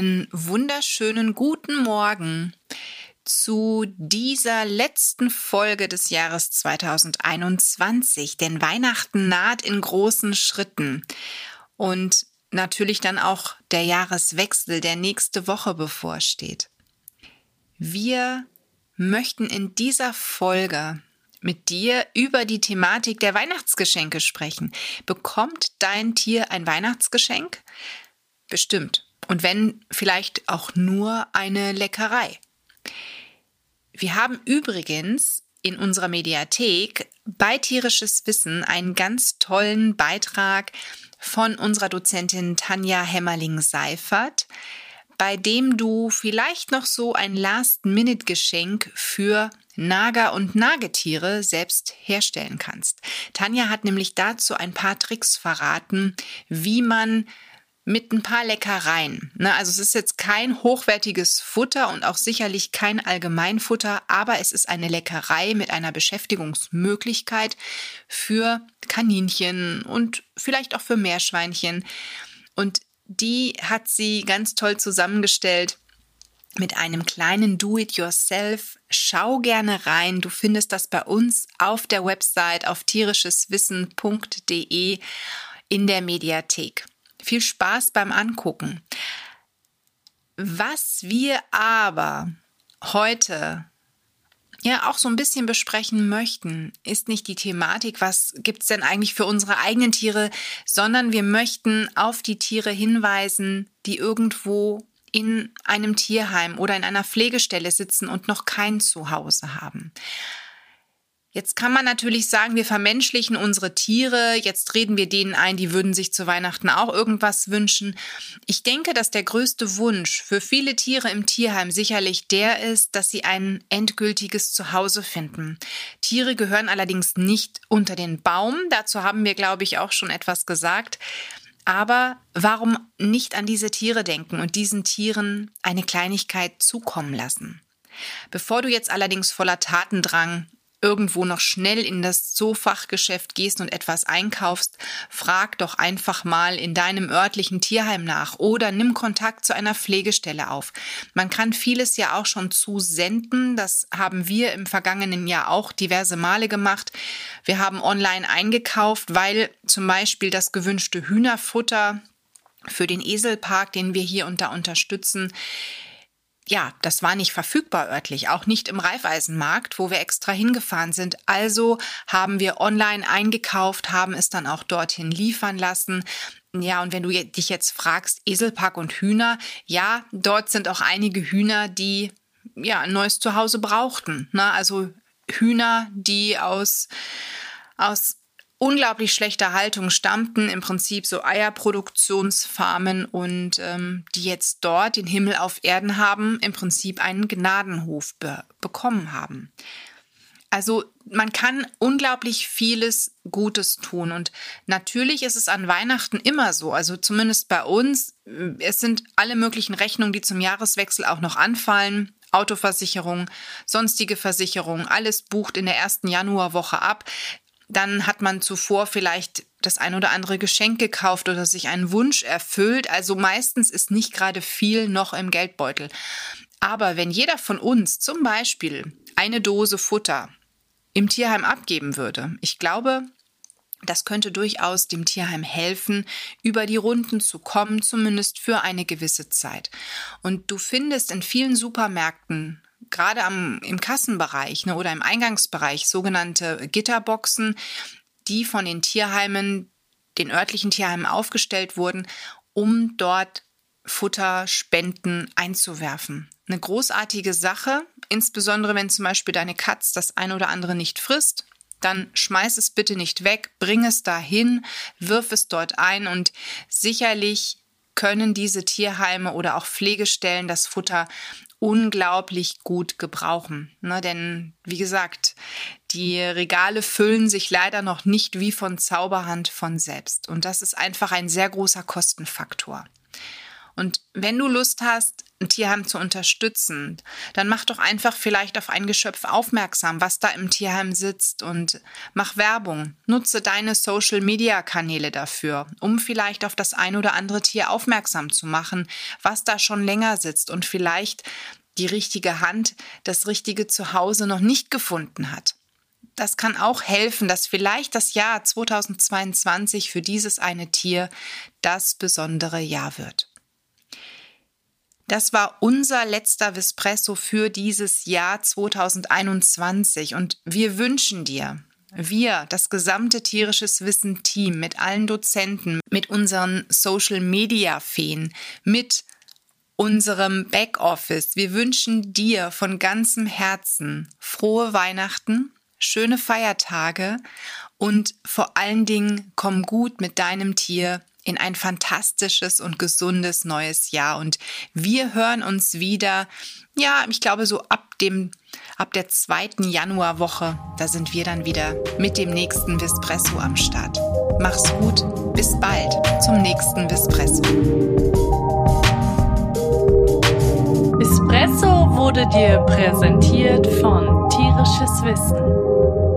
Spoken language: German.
Einen wunderschönen guten Morgen zu dieser letzten Folge des Jahres 2021, denn Weihnachten naht in großen Schritten und natürlich dann auch der Jahreswechsel, der nächste Woche bevorsteht. Wir möchten in dieser Folge mit dir über die Thematik der Weihnachtsgeschenke sprechen. Bekommt dein Tier ein Weihnachtsgeschenk? Bestimmt. Und wenn vielleicht auch nur eine Leckerei. Wir haben übrigens in unserer Mediathek bei tierisches Wissen einen ganz tollen Beitrag von unserer Dozentin Tanja Hämmerling-Seifert, bei dem du vielleicht noch so ein Last-Minute-Geschenk für Nager- und Nagetiere selbst herstellen kannst. Tanja hat nämlich dazu ein paar Tricks verraten, wie man mit ein paar Leckereien. Ne? Also es ist jetzt kein hochwertiges Futter und auch sicherlich kein Allgemeinfutter, aber es ist eine Leckerei mit einer Beschäftigungsmöglichkeit für Kaninchen und vielleicht auch für Meerschweinchen. Und die hat sie ganz toll zusammengestellt mit einem kleinen Do-it-yourself. Schau gerne rein. Du findest das bei uns auf der Website auf tierischeswissen.de in der Mediathek. Viel Spaß beim Angucken. Was wir aber heute ja auch so ein bisschen besprechen möchten, ist nicht die Thematik, was gibt's denn eigentlich für unsere eigenen Tiere, sondern wir möchten auf die Tiere hinweisen, die irgendwo in einem Tierheim oder in einer Pflegestelle sitzen und noch kein Zuhause haben. Jetzt kann man natürlich sagen, wir vermenschlichen unsere Tiere, jetzt reden wir denen ein, die würden sich zu Weihnachten auch irgendwas wünschen. Ich denke, dass der größte Wunsch für viele Tiere im Tierheim sicherlich der ist, dass sie ein endgültiges Zuhause finden. Tiere gehören allerdings nicht unter den Baum, dazu haben wir, glaube ich, auch schon etwas gesagt. Aber warum nicht an diese Tiere denken und diesen Tieren eine Kleinigkeit zukommen lassen? Bevor du jetzt allerdings voller Tatendrang irgendwo noch schnell in das Zoofachgeschäft gehst und etwas einkaufst, frag doch einfach mal in deinem örtlichen Tierheim nach oder nimm Kontakt zu einer Pflegestelle auf. Man kann vieles ja auch schon zusenden. Das haben wir im vergangenen Jahr auch diverse Male gemacht. Wir haben online eingekauft, weil zum Beispiel das gewünschte Hühnerfutter für den Eselpark, den wir hier und da unterstützen, ja, das war nicht verfügbar örtlich, auch nicht im Reifeisenmarkt, wo wir extra hingefahren sind. Also haben wir online eingekauft, haben es dann auch dorthin liefern lassen. Ja, und wenn du dich jetzt fragst, Eselpack und Hühner, ja, dort sind auch einige Hühner, die ja ein neues Zuhause brauchten. Ne? Also Hühner, die aus aus unglaublich schlechter Haltung stammten, im Prinzip so Eierproduktionsfarmen und ähm, die jetzt dort den Himmel auf Erden haben, im Prinzip einen Gnadenhof be bekommen haben. Also man kann unglaublich vieles Gutes tun und natürlich ist es an Weihnachten immer so, also zumindest bei uns, es sind alle möglichen Rechnungen, die zum Jahreswechsel auch noch anfallen, Autoversicherung, sonstige Versicherung, alles bucht in der ersten Januarwoche ab. Dann hat man zuvor vielleicht das ein oder andere Geschenk gekauft oder sich einen Wunsch erfüllt. Also meistens ist nicht gerade viel noch im Geldbeutel. Aber wenn jeder von uns zum Beispiel eine Dose Futter im Tierheim abgeben würde, ich glaube, das könnte durchaus dem Tierheim helfen, über die Runden zu kommen, zumindest für eine gewisse Zeit. Und du findest in vielen Supermärkten gerade am, im Kassenbereich ne, oder im Eingangsbereich sogenannte Gitterboxen, die von den Tierheimen, den örtlichen Tierheimen aufgestellt wurden, um dort Futterspenden einzuwerfen. Eine großartige Sache, insbesondere wenn zum Beispiel deine Katz das ein oder andere nicht frisst, dann schmeiß es bitte nicht weg, bring es dahin, wirf es dort ein und sicherlich können diese Tierheime oder auch Pflegestellen das Futter unglaublich gut gebrauchen. Ne, denn wie gesagt, die Regale füllen sich leider noch nicht wie von Zauberhand von selbst. Und das ist einfach ein sehr großer Kostenfaktor. Und wenn du Lust hast, ein Tierheim zu unterstützen, dann mach doch einfach vielleicht auf ein Geschöpf aufmerksam, was da im Tierheim sitzt und mach Werbung. Nutze deine Social-Media-Kanäle dafür, um vielleicht auf das ein oder andere Tier aufmerksam zu machen, was da schon länger sitzt und vielleicht die richtige Hand, das richtige Zuhause noch nicht gefunden hat. Das kann auch helfen, dass vielleicht das Jahr 2022 für dieses eine Tier das besondere Jahr wird. Das war unser letzter Vespresso für dieses Jahr 2021 und wir wünschen dir, wir, das gesamte tierisches Wissen Team mit allen Dozenten, mit unseren Social Media Feen, mit unserem Backoffice, wir wünschen dir von ganzem Herzen frohe Weihnachten, schöne Feiertage und vor allen Dingen komm gut mit deinem Tier in ein fantastisches und gesundes neues Jahr. Und wir hören uns wieder, ja, ich glaube so ab dem, ab der zweiten Januarwoche, da sind wir dann wieder mit dem nächsten Vespresso am Start. Mach's gut, bis bald zum nächsten Vespresso. Espresso wurde dir präsentiert von Tierisches Wissen